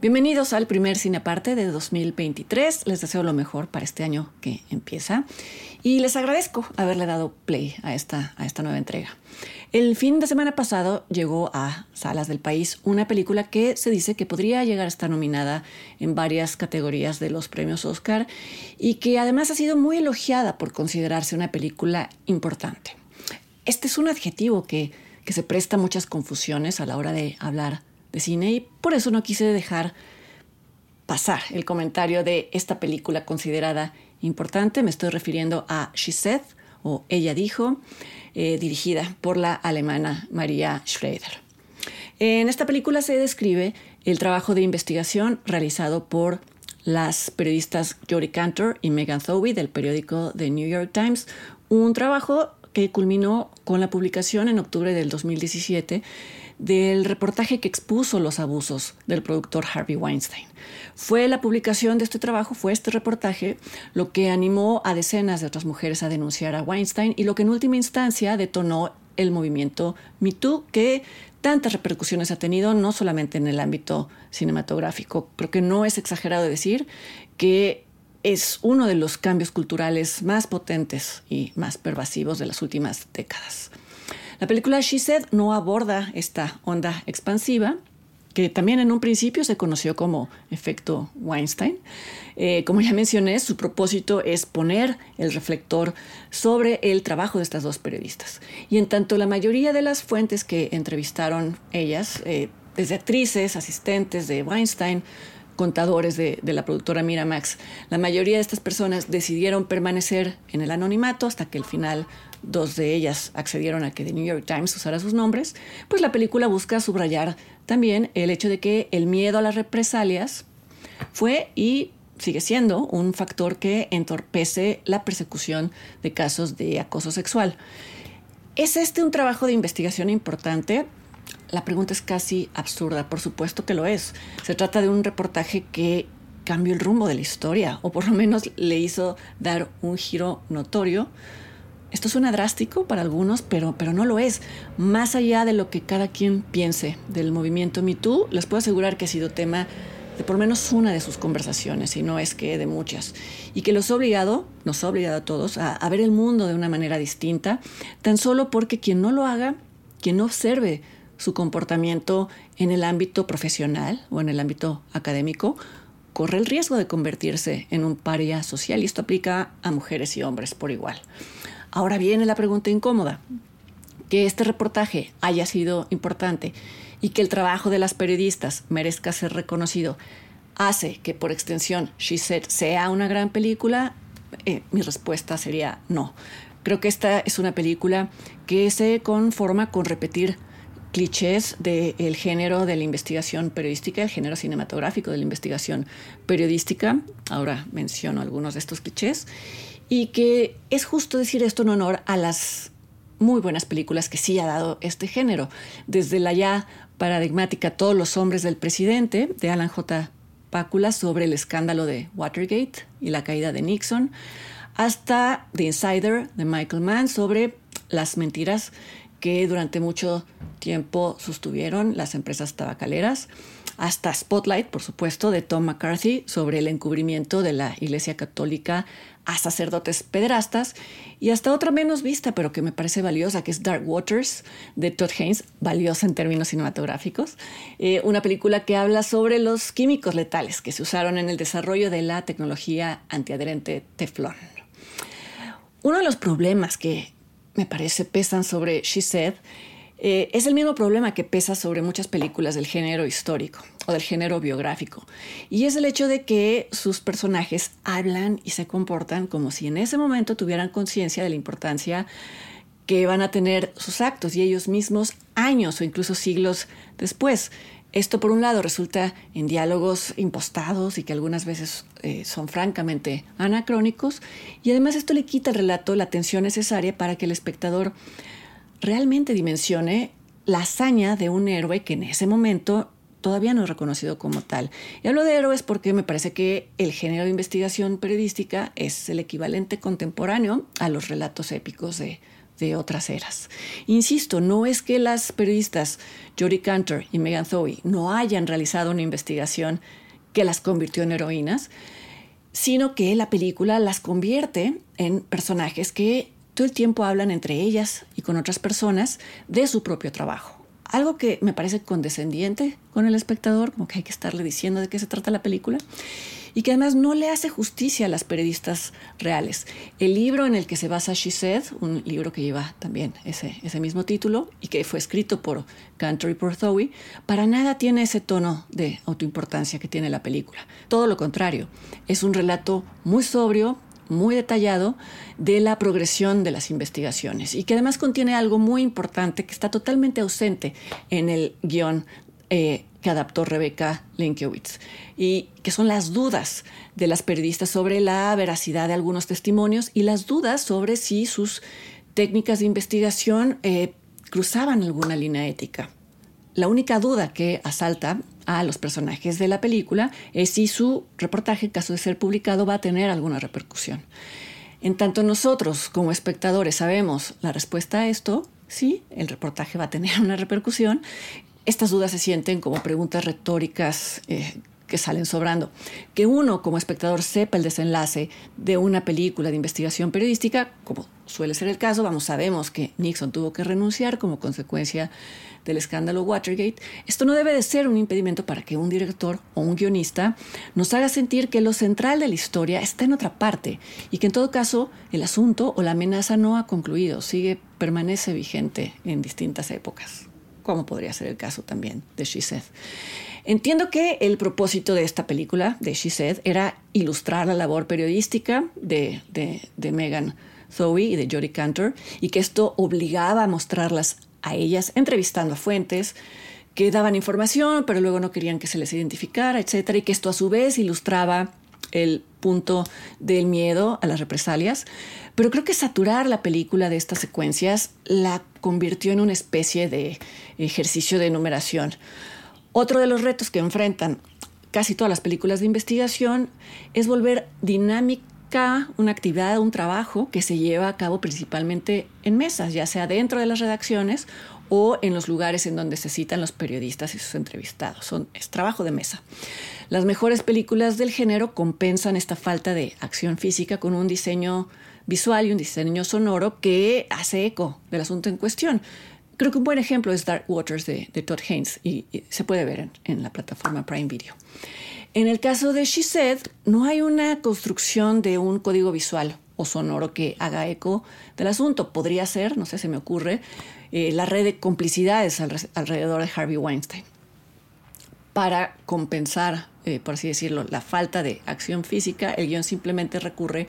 Bienvenidos al primer Cine Aparte de 2023. Les deseo lo mejor para este año que empieza y les agradezco haberle dado play a esta, a esta nueva entrega. El fin de semana pasado llegó a salas del país una película que se dice que podría llegar a estar nominada en varias categorías de los premios Oscar y que además ha sido muy elogiada por considerarse una película importante. Este es un adjetivo que, que se presta muchas confusiones a la hora de hablar de cine y por eso no quise dejar pasar el comentario de esta película considerada importante. Me estoy refiriendo a She Said o Ella dijo, eh, dirigida por la alemana Maria Schrader. En esta película se describe el trabajo de investigación realizado por las periodistas Jodie Cantor y Megan Thoby del periódico The New York Times, un trabajo que culminó con la publicación en octubre del 2017 del reportaje que expuso los abusos del productor Harvey Weinstein. Fue la publicación de este trabajo, fue este reportaje, lo que animó a decenas de otras mujeres a denunciar a Weinstein y lo que en última instancia detonó el movimiento MeToo, que tantas repercusiones ha tenido, no solamente en el ámbito cinematográfico. Creo que no es exagerado decir que es uno de los cambios culturales más potentes y más pervasivos de las últimas décadas. La película She Said no aborda esta onda expansiva, que también en un principio se conoció como efecto Weinstein. Eh, como ya mencioné, su propósito es poner el reflector sobre el trabajo de estas dos periodistas. Y en tanto la mayoría de las fuentes que entrevistaron ellas, eh, desde actrices, asistentes de Weinstein, contadores de, de, la productora Miramax. La mayoría de estas personas decidieron permanecer en el anonimato hasta que al final dos de ellas accedieron a que The New York Times usara sus nombres, pues la película busca subrayar también el hecho de que el miedo a las represalias fue y sigue siendo un factor que entorpece la persecución de casos de acoso sexual. ¿Es este un trabajo de investigación importante? La pregunta es casi absurda, por supuesto que lo es. Se trata de un reportaje que cambió el rumbo de la historia, o por lo menos le hizo dar un giro notorio esto suena drástico para algunos, pero, pero no lo es. Más allá de lo que cada quien piense del movimiento MeToo, les puedo asegurar que ha sido tema de por menos una de sus conversaciones, y no es que de muchas, y que los ha obligado, nos ha obligado a todos, a, a ver el mundo de una manera distinta, tan solo porque quien no lo haga, quien no observe su comportamiento en el ámbito profesional o en el ámbito académico, corre el riesgo de convertirse en un paria social, y esto aplica a mujeres y hombres por igual. Ahora viene la pregunta incómoda. Que este reportaje haya sido importante y que el trabajo de las periodistas merezca ser reconocido hace que por extensión She Said sea una gran película, eh, mi respuesta sería no. Creo que esta es una película que se conforma con repetir clichés del género de la investigación periodística, el género cinematográfico de la investigación periodística. Ahora menciono algunos de estos clichés y que es justo decir esto en honor a las muy buenas películas que sí ha dado este género, desde la ya paradigmática Todos los hombres del presidente de Alan J. Pácula sobre el escándalo de Watergate y la caída de Nixon, hasta The Insider de Michael Mann sobre las mentiras que durante mucho tiempo sostuvieron las empresas tabacaleras, hasta Spotlight, por supuesto, de Tom McCarthy sobre el encubrimiento de la Iglesia Católica a sacerdotes pederastas, y hasta otra menos vista, pero que me parece valiosa, que es Dark Waters de Todd Haynes, valiosa en términos cinematográficos, eh, una película que habla sobre los químicos letales que se usaron en el desarrollo de la tecnología antiadherente Teflon. Uno de los problemas que me parece pesan sobre She Said Eh, es el mismo problema que pesa sobre muchas películas del género histórico o del género biográfico. Y es el hecho de que sus personajes hablan y se comportan como si en ese momento tuvieran conciencia de la importancia que van a tener sus actos y ellos mismos años o incluso siglos después. Esto, por un lado, resulta en diálogos impostados y que algunas veces eh, son francamente anacrónicos, y además esto le quita al relato la atención necesaria para que el espectador realmente dimensione la hazaña de un héroe que en ese momento todavía no es reconocido como tal. Y hablo de héroes porque me parece que el género de investigación periodística es el equivalente contemporáneo a los relatos épicos de, de otras eras. Insisto, no es que las periodistas Jodie Cantor y Megan Thoey no hayan realizado una investigación que las convirtió en heroínas, sino que la película las convierte en personajes que todo el tiempo hablan entre ellas y con otras personas de su propio trabajo. Algo que me parece condescendiente con el espectador, como que hay que estarle diciendo de qué se trata la película, y que además no le hace justicia a las periodistas reales. El libro en el que se basa She Said, un libro que lleva también ese, ese mismo título y que fue escrito por Cantor y por Thowie, para nada tiene ese tono de autoimportancia que tiene la película. Todo lo contrario, es un relato muy sobrio, muy detallado de la progresión de las investigaciones y que además contiene algo muy importante que está totalmente ausente en el guion eh, que adaptó Rebecca Linkiewicz y que son las dudas de las periodistas sobre la veracidad de algunos testimonios y las dudas sobre si sus técnicas de investigación eh, cruzaban alguna línea ética. La única duda que asalta a los personajes de la película es si su reportaje, en caso de ser publicado, va a tener alguna repercusión. En tanto nosotros, como espectadores, sabemos la respuesta a esto, sí, el reportaje va a tener una repercusión, estas dudas se sienten como preguntas retóricas eh, que salen sobrando. Que uno, como espectador, sepa el desenlace de una película de investigación periodística, como suele ser el caso, vamos, sabemos que Nixon tuvo que renunciar como consecuencia del escándalo Watergate, esto no debe de ser un impedimento para que un director o un guionista nos haga sentir que lo central de la historia está en otra parte y que en todo caso el asunto o la amenaza no ha concluido, sigue, permanece vigente en distintas épocas, como podría ser el caso también de She Said. Entiendo que el propósito de esta película, de She Said, era ilustrar la labor periodística de, de, Megan Zoe y de Jodie Cantor, y que esto obligaba a mostrarlas a ellas entrevistando a fuentes que daban información, pero luego no querían que se les identificara, etcétera, y que esto a su vez ilustraba el punto del miedo a las represalias. Pero creo que saturar la película de estas secuencias la convirtió en una especie de ejercicio de numeración. Otro de los retos que enfrentan casi todas las películas de investigación es volver una actividad, un trabajo que se lleva a cabo principalmente en mesas, ya sea dentro de las redacciones o en los lugares en donde se citan los periodistas y sus entrevistados. Son, es trabajo de mesa. Las mejores películas del género compensan esta falta de acción física con un diseño visual y un diseño sonoro que hace eco del asunto en cuestión. Creo que un buen ejemplo es Dark Waters de, Todd Haynes y, se puede ver en, la plataforma Prime Video. En el caso de She Said, no hay una construcción de un código visual o sonoro que haga eco del asunto. Podría ser, no sé, se me ocurre, eh, la red de complicidades alrededor de Harvey Weinstein. Para compensar, eh, por así decirlo, la falta de acción física, el guion simplemente recurre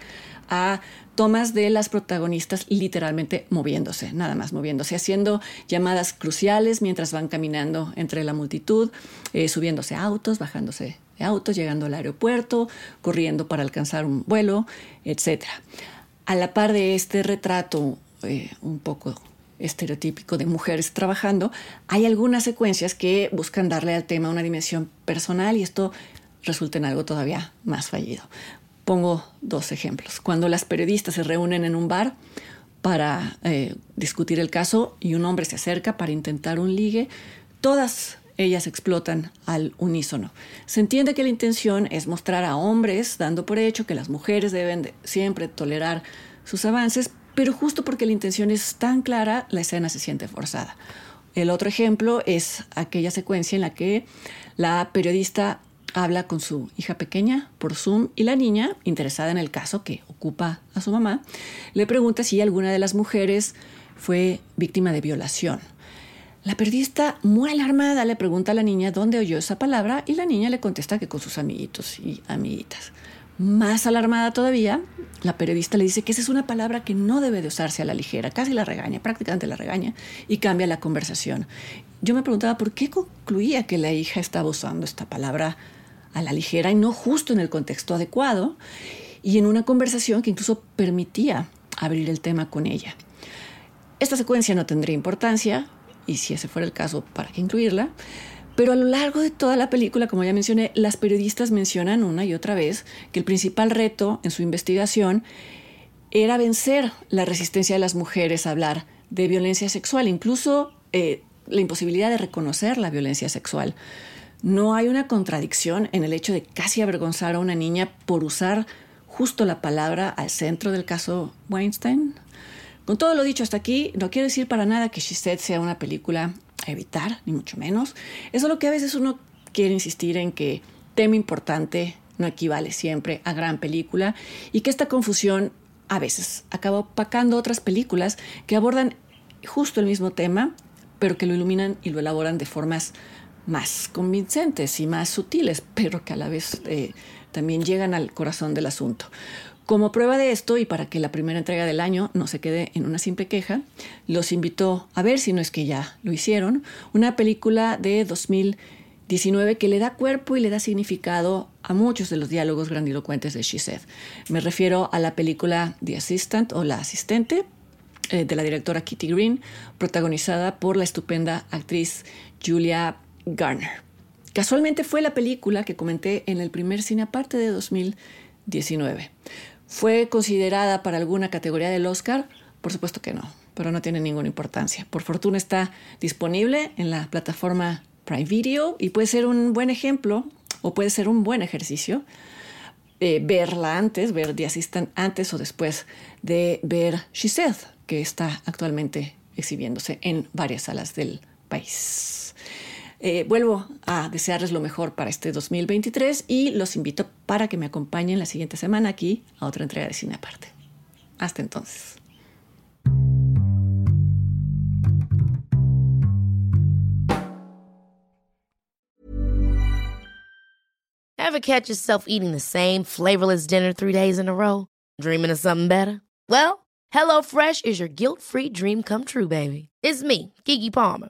a tomas de las protagonistas literalmente moviéndose, nada más moviéndose, haciendo llamadas cruciales mientras van caminando entre la multitud, eh, subiéndose a autos, bajándose de autos, llegando al aeropuerto, corriendo para alcanzar un vuelo, etc. A la par de este retrato eh, un poco estereotípico de mujeres trabajando, hay algunas secuencias que buscan darle al tema una dimensión personal y esto resulta en algo todavía más fallido. Pongo dos ejemplos. Cuando las periodistas se reúnen en un bar para eh, discutir el caso y un hombre se acerca para intentar un ligue, todas ellas explotan al unísono. Se entiende que la intención es mostrar a hombres dando por hecho que las mujeres deben siempre tolerar sus avances, pero justo porque la intención es tan clara, la escena se siente forzada. El otro ejemplo es aquella secuencia en la que la periodista habla con su hija pequeña por Zoom y la niña, interesada en el caso que ocupa a su mamá, le pregunta si alguna de las mujeres fue víctima de violación. La periodista, muy alarmada, le pregunta a la niña dónde oyó esa palabra y la niña le contesta que con sus amiguitos y amiguitas. Más alarmada todavía, la periodista le dice que esa es una palabra que no debe de usarse a la ligera, casi la regaña, prácticamente la regaña, y cambia la conversación. Yo me preguntaba por qué concluía que la hija estaba usando esta palabra a la ligera y no justo en el contexto adecuado, y en una conversación que incluso permitía abrir el tema con ella. Esta secuencia no tendría importancia, y si ese fuera el caso, ¿para qué incluirla? Pero a lo largo de toda la película, como ya mencioné, las periodistas mencionan una y otra vez que el principal reto en su investigación era vencer la resistencia de las mujeres a hablar de violencia sexual, incluso eh, la imposibilidad de reconocer la violencia sexual. No hay una contradicción en el hecho de casi avergonzar a una niña por usar justo la palabra al centro del caso Weinstein. Con todo lo dicho hasta aquí, no quiero decir para nada que She sea una película a evitar, ni mucho menos. Es lo que a veces uno quiere insistir en que tema importante no equivale siempre a gran película y que esta confusión a veces acaba opacando otras películas que abordan justo el mismo tema, pero que lo iluminan y lo elaboran de formas más convincentes y más sutiles, pero que a la vez eh, también llegan al corazón del asunto. Como prueba de esto y para que la primera entrega del año no se quede en una simple queja, los invito a ver, si no es que ya lo hicieron, una película de 2019 que le da cuerpo y le da significado a muchos de los diálogos grandilocuentes de She Said. Me refiero a la película The Assistant o La Asistente eh, de la directora Kitty Green, protagonizada por la estupenda actriz Julia Garner. Casualmente fue la película que comenté en el primer cine aparte de 2019. ¿Fue considerada para alguna categoría del Oscar? Por supuesto que no, pero no tiene ninguna importancia. Por fortuna está disponible en la plataforma Prime Video y puede ser un buen ejemplo o puede ser un buen ejercicio eh, verla antes, ver The Assistant antes o después de ver She Said, que está actualmente exhibiéndose en varias salas del país. Eh, vuelvo a desearles lo mejor para este 2023 y los invito para que me acompañen la siguiente semana aquí a otra entrega de Cine Aparte. Hasta entonces. Ever catch yourself eating the same flavorless dinner three days in a row? Dreaming of something better? Well, HelloFresh is your guilt-free dream come true, baby. It's me, Kiki Palmer.